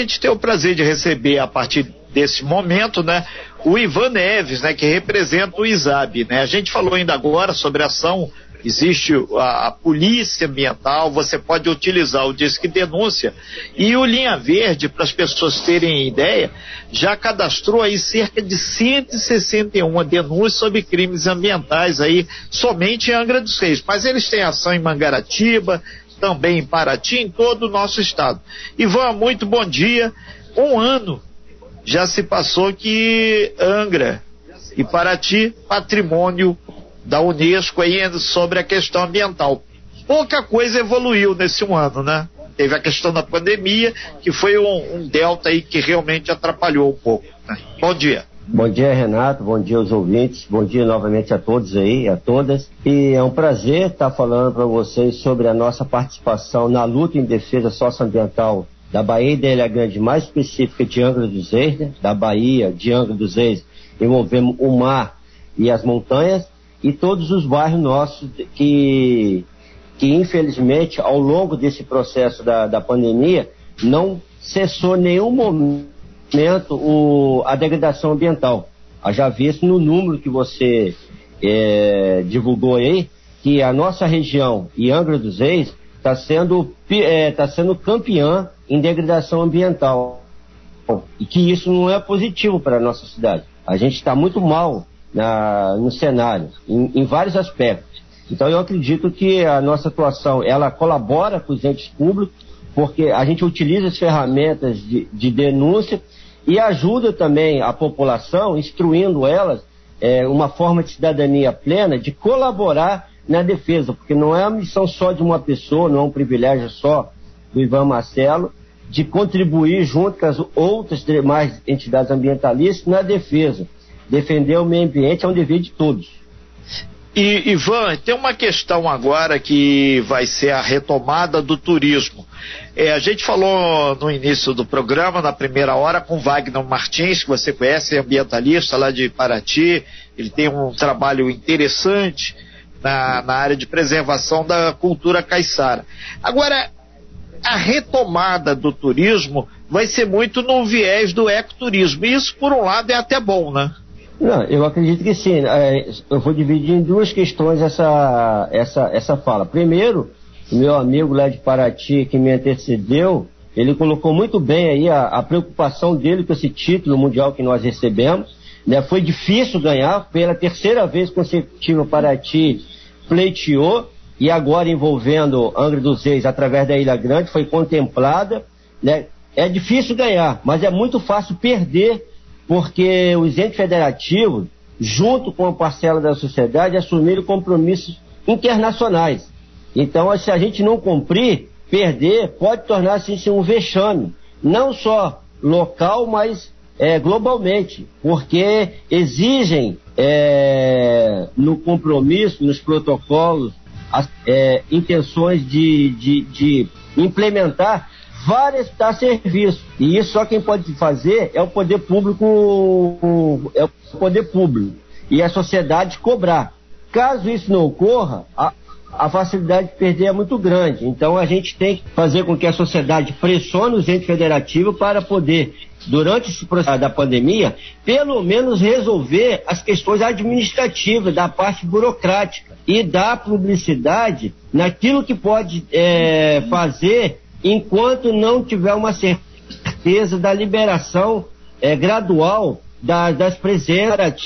gente tem o prazer de receber a partir desse momento, né, o Ivan Neves, né, que representa o ISAB, né? A gente falou ainda agora sobre a ação existe a, a, polícia ambiental, você pode utilizar o Disque Denúncia e o Linha Verde, para as pessoas terem ideia, já cadastrou aí cerca de 161 denúncias sobre crimes ambientais aí somente em Angra dos Reis, mas eles têm ação em Mangaratiba, também em Paraty, em todo o nosso estado. Ivan, muito bom dia. Um ano já se passou que Angra e Paraty, patrimônio da Unesco aí sobre a questão ambiental. Pouca coisa evoluiu nesse um ano, né? Teve a questão da pandemia, que foi um, um delta aí que realmente atrapalhou um pouco. Né? Bom dia. Bom dia, Renato. Bom dia aos ouvintes. Bom dia novamente a todos aí, a todas. E é um prazer estar falando para vocês sobre a nossa participação na luta em defesa socioambiental da Bahia e da Ilha Grande, mais específica de Angra dos Reis, né? da Bahia de Angra dos Reis, envolvendo o mar e as montanhas, e todos os bairros nossos que, que infelizmente, ao longo desse processo da, da pandemia, não cessou nenhum momento o, a degradação ambiental. Já visto no número que você é, divulgou aí, que a nossa região e Angra dos Reis está sendo, é, tá sendo campeã em degradação ambiental. E que isso não é positivo para a nossa cidade. A gente está muito mal na, no cenário, em, em, vários aspectos. Então eu acredito que a nossa atuação, ela colabora com os entes públicos, porque a gente utiliza as ferramentas de, de denúncia e ajuda também a população, instruindo elas é, uma forma de cidadania plena, de colaborar na defesa, porque não é a missão só de uma pessoa, não é um privilégio só do Ivan Marcelo, de contribuir junto com as outras demais entidades ambientalistas na defesa. Defender o meio ambiente é um dever de todos. E, Ivan, tem uma questão agora que vai ser a retomada do turismo. É, a gente falou no início do programa, na primeira hora, com Wagner Martins, que você conhece, é ambientalista lá de Paraty. Ele tem um trabalho interessante na, na área de preservação da cultura caiçara. Agora, a retomada do turismo vai ser muito no viés do ecoturismo. E isso, por um lado, é até bom, né? Não, eu acredito que sim. É, eu vou dividir em duas questões essa, essa, essa fala. Primeiro, o meu amigo lá de Paraty, que me antecedeu, ele colocou muito bem aí a, a preocupação dele com esse título mundial que nós recebemos. Né? Foi difícil ganhar, pela terceira vez consecutiva Paraty pleiteou, e agora envolvendo Angra dos Reis através da Ilha Grande, foi contemplada. Né? É difícil ganhar, mas é muito fácil perder porque os entes federativos, junto com a parcela da sociedade, assumiram compromissos internacionais. Então, se a gente não cumprir, perder pode tornar-se um vexame, não só local, mas é, globalmente, porque exigem é, no compromisso, nos protocolos, as é, intenções de, de, de implementar várias a serviço. E isso só quem pode fazer é o poder público, é o poder público e a sociedade cobrar. Caso isso não ocorra, a, a facilidade de perder é muito grande. Então a gente tem que fazer com que a sociedade pressione os entes federativos para poder, durante esse processo da pandemia, pelo menos resolver as questões administrativas, da parte burocrática e dar publicidade naquilo que pode é, fazer enquanto não tiver uma certeza da liberação é, gradual da, das presenças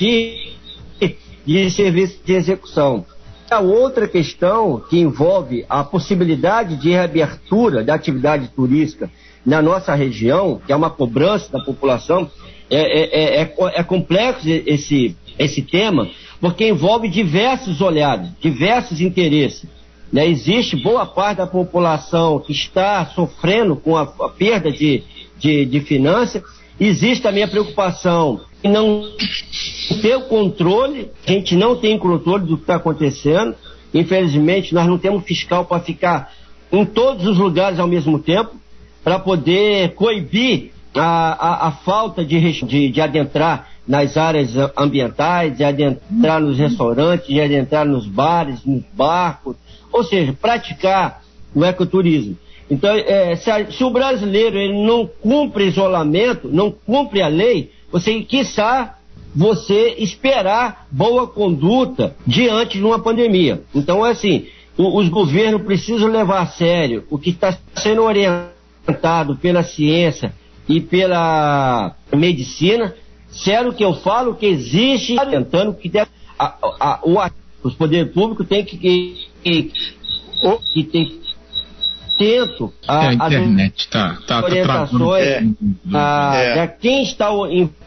de serviço de execução. A outra questão que envolve a possibilidade de reabertura da atividade turística na nossa região, que é uma cobrança da população, é, é, é, é complexo esse, esse tema, porque envolve diversos olhares, diversos interesses. Né? Existe boa parte da população que está sofrendo com a, a perda de, de, de finanças. Existe a preocupação em não ter o controle, a gente não tem controle do que está acontecendo. Infelizmente, nós não temos fiscal para ficar em todos os lugares ao mesmo tempo, para poder coibir a, a, a falta de, de, de, adentrar nas áreas ambientais, de adentrar nos restaurantes, de adentrar nos bares, nos barcos, ou seja, praticar o ecoturismo. Então, é, se, a, se, o brasileiro ele não cumpre isolamento, não cumpre a lei, você, quiçá, você esperar boa conduta diante de uma pandemia. Então, é assim, o, os governos precisam levar a sério o que está sendo orientado pela ciência e pela medicina. Sério que eu falo que existe, tentando que deve, a, a, o, os poderes públicos têm que, que, que, que tem atento à é, internet, tá, tá, tá orientações é, a, é. quem está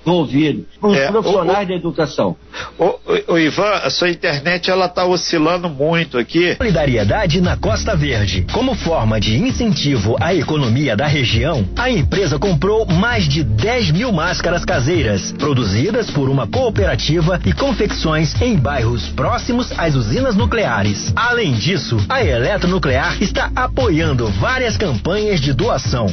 envolvido, os é, profissionais o, da educação. O, o, o, Ivan, a sua internet ela está oscilando muito aqui. Solidariedade na Costa Verde. Como forma de incentivo à economia da região, a empresa comprou mais de 10 mil máscaras caseiras, produzidas por uma cooperativa e confecções em bairros próximos às usinas nucleares. Além disso, a Eletronuclear está apoiando várias campanhas de doação.